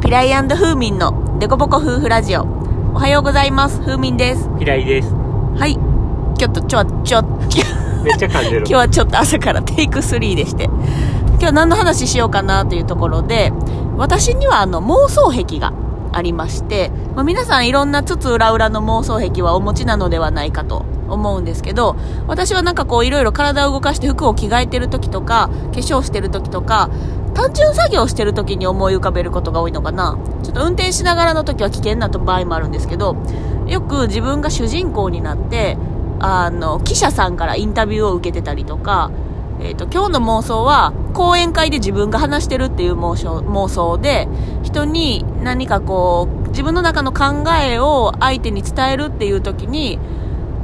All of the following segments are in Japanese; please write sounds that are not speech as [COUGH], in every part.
ピライフーミンのデコボコ夫婦ラジオ。おはようございます。フーミンです。平井です。はい。ちょっと、ちょ、ちょ、めっちゃ感じる [LAUGHS] 今。日はちょっと朝からテイク3でして。今日何の話しようかなというところで、私にはあの妄想癖がありまして、まあ、皆さんいろんなつつ裏裏の妄想癖はお持ちなのではないかと思うんですけど、私はなんかこういろいろ体を動かして服を着替えてる時とか、化粧してる時とか、単純作業してる時に思い浮かべることが多いのかな。ちょっと運転しながらの時は危険な場合もあるんですけど、よく自分が主人公になって、あの、記者さんからインタビューを受けてたりとか、えっ、と、今日の妄想は、講演会で自分が話してるっていう妄想妄想で、人に何かこう、自分の中の考えを相手に伝えるっていう時に、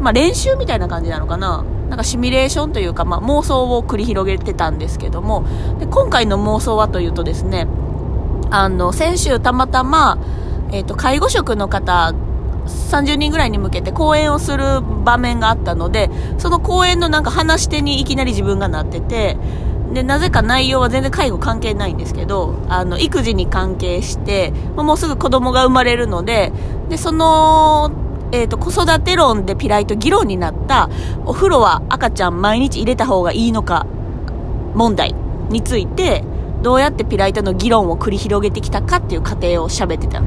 まあ練習みたいな感じなのかな。なんかシミュレーションというか、まあ妄想を繰り広げてたんですけども、で今回の妄想はというとですね、あの、先週たまたま、えっ、と、介護職の方、30人ぐらいに向けて講演をする場面があったので、その講演のなんか話し手にいきなり自分がなってて、で、なぜか内容は全然介護関係ないんですけど、あの、育児に関係して、もうすぐ子供が生まれるので、で、その、えっ、と、子育て論でピライと議論になった、お風呂は赤ちゃん毎日入れた方がいいのか、問題について、どうやってピライとの議論を繰り広げてきたかっていう過程を喋ってた。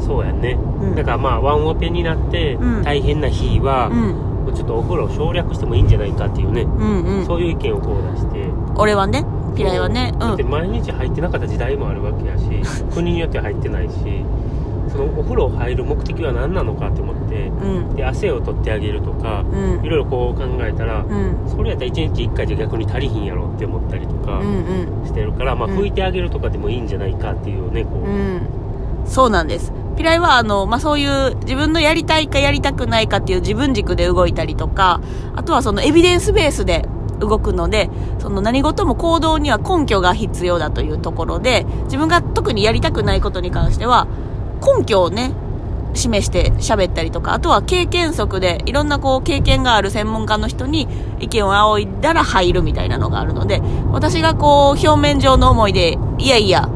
そうやね。んだからまあ、ワンオペになってうん、大変な日は、うん。もうちょっとお風呂を省略してもいいんじゃないかっていうね、うんうん。そういう意見をこう出して。俺はね、ピライはね、だってうん。毎日入ってなかった時代もあるわけやし、[LAUGHS] 国によっては入ってないし、そのお風呂入る目的は何なのかって思って、うん。で、汗を取ってあげるとか、うんい。ろいろこう考えたら、うん。それやったら1日1回じゃ逆に足りひんやろって思ったりとかうんうん。してるから、まあうん拭いてあげるとかでもいいんじゃないかっていうね、こう、うん。そうなんです。ピライは、あの、まあ、そういう自分のやりたいかやりたくないかっていう自分軸で動いたりとか、あとはそのエビデンスベースで動くので、その何事も行動には根拠が必要だというところで、自分が特にやりたくないことに関しては、根拠をね、示して喋ったりとか、あとは経験則で、いろんなこう経験がある専門家の人に意見を仰いだら入るみたいなのがあるので、私がこう表面上の思いで、いやいや、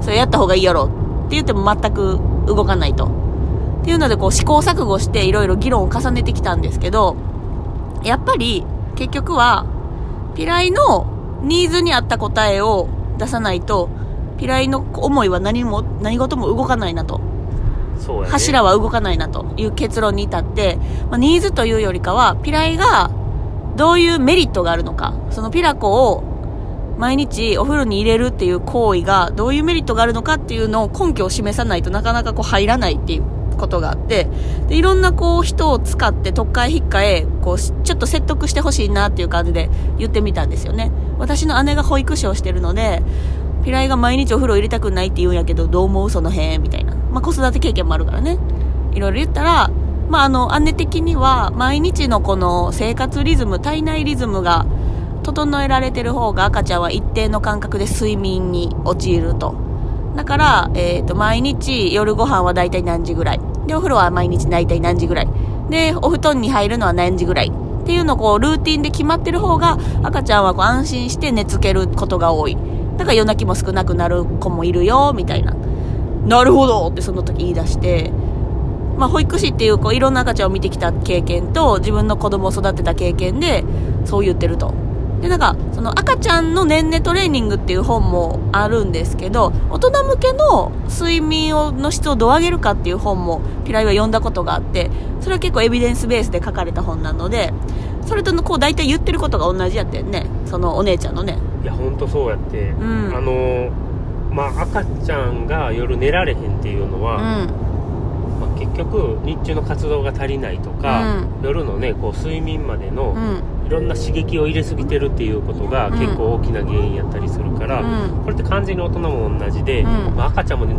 それやった方がいいやろって言っても全く動かないと。っていうのでこう試行錯誤していろいろ議論を重ねてきたんですけど、やっぱり結局は、ピライのニーズに合った答えを出さないと、ピライの思いは何も、何事も動かないなと。ね。柱は動かないなという結論に至って、まあ、ニーズというよりかは、ピライがどういうメリットがあるのか、そのピラコを毎日お風呂に入れるっていう行為がどういうメリットがあるのかっていうのを根拠を示さないとなかなかこう入らないっていうことがあって、で、いろんなこう人を使って特会引っかえ、こうちょっと説得してほしいなっていう感じで言ってみたんですよね。私の姉が保育士をしてるので、ピライが毎日お風呂入れたくないって言うんやけど、どう思う？その辺みたいな。まあ、子育て経験もあるからね。いろいろ言ったら、まあ、あの、姉的には、毎日のこの生活リズム、体内リズムが整えられてる方が赤ちゃんは一定の間隔で睡眠に陥ると。だから、えっ、と、毎日夜ご飯はだいたい何時ぐらい。で、お風呂は毎日だいたい何時ぐらい。で、お布団に入るのは何時ぐらい。っていうのをこう、ルーティンで決まってる方が、赤ちゃんはこう安心して寝つけることが多い。だから夜泣きも少なくなる子もいるよ、みたいな。なるほどってその時言い出して、まあ、保育士っていうこういろんな赤ちゃんを見てきた経験と自分の子供を育てた経験でそう言ってると。で、なんか、その赤ちゃんの年齢トレーニングっていう本もあるんですけど、大人向けの睡眠をの質をどう上げるかっていう本もピライは読んだことがあって、それは結構エビデンスベースで書かれた本なので、それとのこう大体言ってることが同じやったよね。そのお姉ちゃんのね。いや、ほんとそうやって。んあの、まあ、赤ちゃんが夜寝られへんっていうのうは、ん。まあ、結局、日中の活動が足りないとか、う夜のね、こう、睡眠までの、うん。いろんな刺激を入れすぎてるっていうことがうん結構大きな原因やったりするから、うんこれって完全に大人も同じで、うんまあ、赤ちゃんも、ね、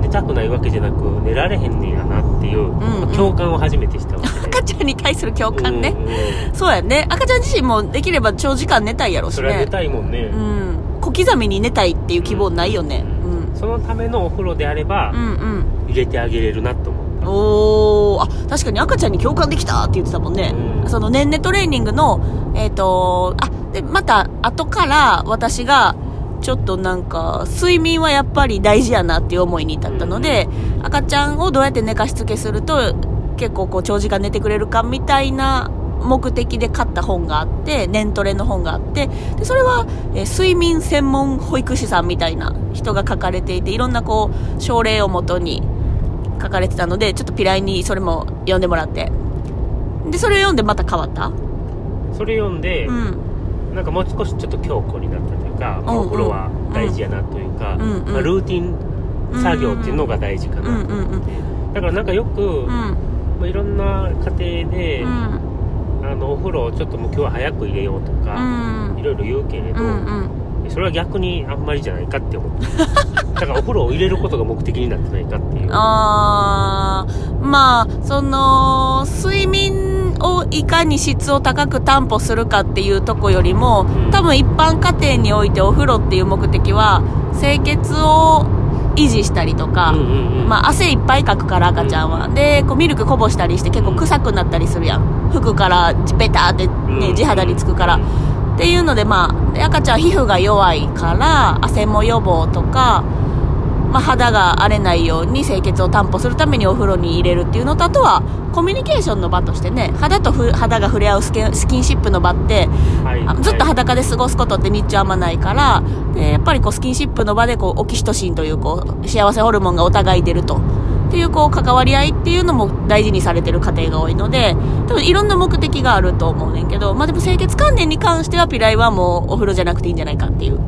寝たくないわけじゃなく寝られへんねやなっていう、んうんまあ共感を初めてしたわけで赤ちゃんに対する共感ね。うんうんそうやね。赤ちゃん自身もできれば長時間寝たいやろしねそれは寝。たいもんね、うん。小刻みに寝たいっていう希望ないよね。うん。そのためのお風呂であれば、うんうん。入れてあげれるなと思ったおー、あ、確かに赤ちゃんに共感できたって言ってたもんね。うんその年齢トレーニングの、えっ、と、あ、で、また後から私が、ちょっとなんか、睡眠はやっぱり大事やなっていう思いに至ったので、赤ちゃんをどうやって寝かしつけすると、結構こう長時間寝てくれるかみたいな目的で買った本があって、年トレの本があって、で、それは、えー睡眠専門保育士さんみたいな人が書かれていて、いろんなこう、症例をもとに書かれてたので、ちょっとピライにそれも読んでもらって。で、それを読んでまた変わった？それ読んで、うん。なんかもう少しちょっと強固になったというか、お風呂は大事やなというか、うんうんまあ、ルーティン作業っていうのが大事かなだからなんかよく、うん。まあ、いろんな家庭で、うん。あのお風呂をちょっともう今日は早く入れようとうか、ん。いろいろ言うけれど、うんうん。それは逆にあんまりじゃないかって思って [LAUGHS] だからお風呂を入れることが目的になってないかっていうあー、まあ、その、睡眠をいかに質を高く担保するかっていうとこよりもうん、多分一般家庭においてお風呂っていう目的は、清潔を維持したりとか、まあ、汗いっぱいかくから赤ちゃんは。で、こうミルクこぼしたりして結構臭くなったりするやん。服からベターってね、地肌につくから。っていうので、まあ、で赤ちゃんは皮膚が弱いから、汗も予防とか、まあ、肌が荒れないように清潔を担保するためにお風呂に入れるっていうのと、あとは、コミュニケーションの場としてね、肌とふ肌が触れ合うスキンスキンシップの場って、はい。あずっとはい裸で過ごすことって日中あんまないから、でやっぱりこうスキンシップの場でこうオキシトシンというこう幸せホルモンがお互い出ると。っていうこう関わり合いっていうのも大事にされてる家庭が多いので、多分いろんな目的があると思うねんけど、まあでも清潔関連に関してはピライはもうお風呂じゃなくていいんじゃないかっていう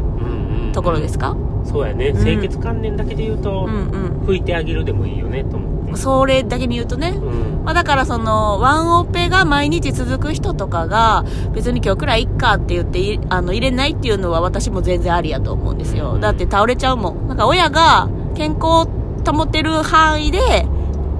ところですか？そうやねうん清潔関連だけで言うと、うんうん。拭いてあげるでもいいよねと思ってそれだけに言うとね。うんまあだからその、ワンオペが毎日続く人とかが、別に今日くらいいっかって言ってい、あの、入れないっていうのは私も全然ありやと思うんですよ。だって倒れちゃうもん。なんか親が健康を保てる範囲で、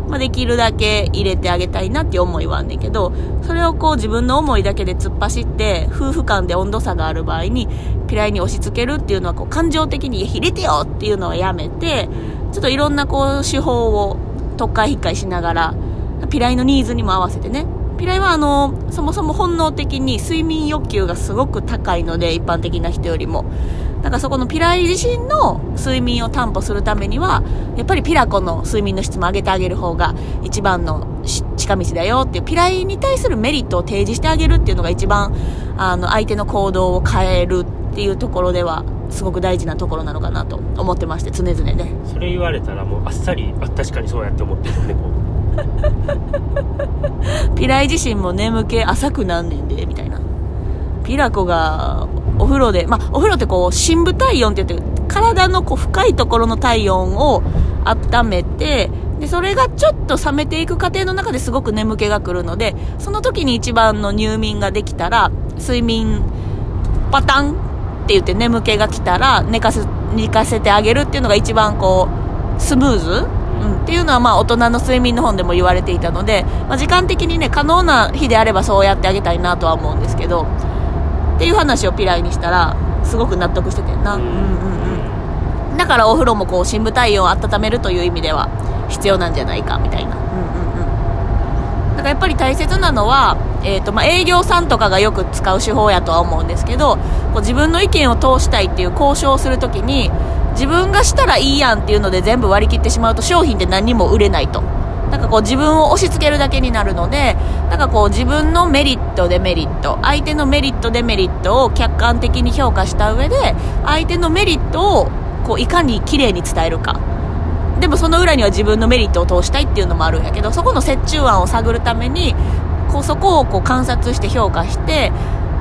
まあできるだけ入れてあげたいなっていう思いはあんねんけど、それをこう自分の思いだけで突っ走って、夫婦間で温度差がある場合に、ピライに押し付けるっていうのはこう感情的に入れてよっていうのはやめて、ちょっといろんなこう手法を特化引っかいしながら、ピライのニーズにも合わせてね。ピライはあの、そもそも本能的に睡眠欲求がすごく高いので、一般的な人よりも。だからそこのピライ自身の睡眠を担保するためには、やっぱりピラコの睡眠の質も上げてあげる方が一番のし近道だよっていう、ピライに対するメリットを提示してあげるっていうのが一番、あの、相手の行動を変えるっていうところでは、すごく大事なところなのかなと思ってまして、常々ね。それ言われたらもうあっさり [LAUGHS] あ確かにそうやって思ってるねこ [LAUGHS] ピライ自身も眠気浅くなんねんで、みたいな。ピラコがお風呂で、まあ、お風呂ってこう、深部体温って言って、体のこう深いところの体温を温めて、で、それがちょっと冷めていく過程の中ですごく眠気が来るので、その時に一番の入眠ができたら、睡眠パタンって言って眠気が来たら寝かせ、寝かせてあげるっていうのが一番こう、スムーズ？うん、っていうのはまあ大人の睡眠の本でも言われていたので、まあ、時間的にね、可能な日であればそうやってあげたいなとは思うんですけど、っていう話をピライにしたら、すごく納得しててんな。うんうんうん。だからお風呂もこう、深部体温を温めるという意味では必要なんじゃないか、みたいな。うんうんうん。だからやっぱり大切なのは、えっ、と、まあ、営業さんとかがよく使う手法やとは思うんですけど、こう自分の意見を通したいっていう交渉をするときに、自分がしたらいいやんっていうので全部割り切ってしまうと商品って何にも売れないと。なんかこう自分を押し付けるだけになるので、なんかこう自分のメリット、デメリット、相手のメリット、デメリットを客観的に評価した上で、相手のメリットをこういかに綺麗に伝えるか。でもその裏には自分のメリットを通したいっていうのもあるんやけど、そこの折衷案を探るために、こうそこをこう観察して評価して、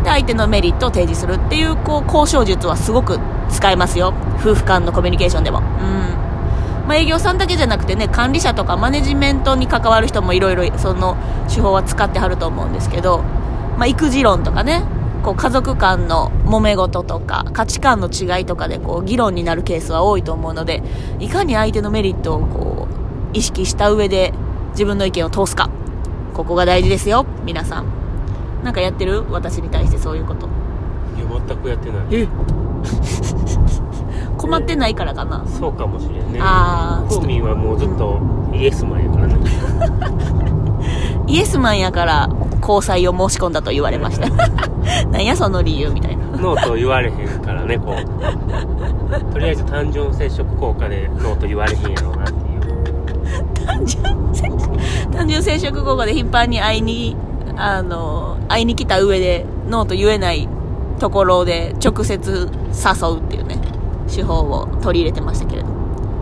で、相手のメリットを提示するっていう、こう、交渉術はすごく使えますよ。夫婦間のコミュニケーションでも。うん。まあ、営業さんだけじゃなくてね、管理者とかマネジメントに関わる人もいろいろその手法は使ってはると思うんですけど、まあ、育児論とかね、こう家族間の揉め事とか価値観の違いとかでこう議論になるケースは多いと思うので、いかに相手のメリットをこう意識した上で自分の意見を通すか。ここが大事ですよ、皆さん。なんかやってる？私に対してそういうこと。いや全くやってないえ？困ってないからかな。そうかもしれんねあーコーミーはもうずっとイエスマンやからね [LAUGHS] イエスマンやから交際を申し込んだと言われました。[LAUGHS] なんやその理由みたいな。ノーと言われへんからねこうとりあえず単純接触効果でノーと言われへんやろうなっていう単純接単純接触効果で頻繁に会いにあの会いに来た上でノーと言えないところで直接誘うっていうね手法を取り入れてましたけれど。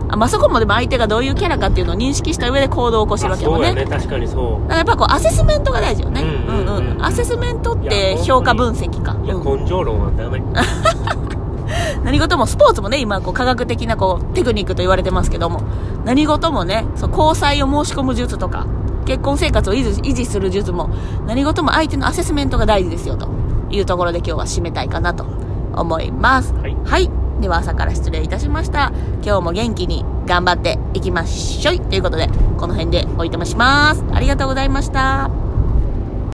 あ、まあ、そこもでも相手がどういうキャラかっていうのを認識した上で行動を起こしてるわけよね。ね。確かにそう。だからやっぱこうアセスメントが大事よね。うんうんうん。うんアセスメントっいてや評価分析か。いやうん。根性論はダメ。[LAUGHS] 何事もスポーツもね、今こう科学的なこうテクニックと言われてますけども、何事もね、そう交際を申し込む術とか、結婚生活を維持維持する術も、何事も相手のアセスメントが大事ですよというところで今日は締めたいかなと思います。はい。はい。では朝から失礼いたしました。今日も元気に頑張っていきましょいということで、この辺でおいとまします。ありがとうございました。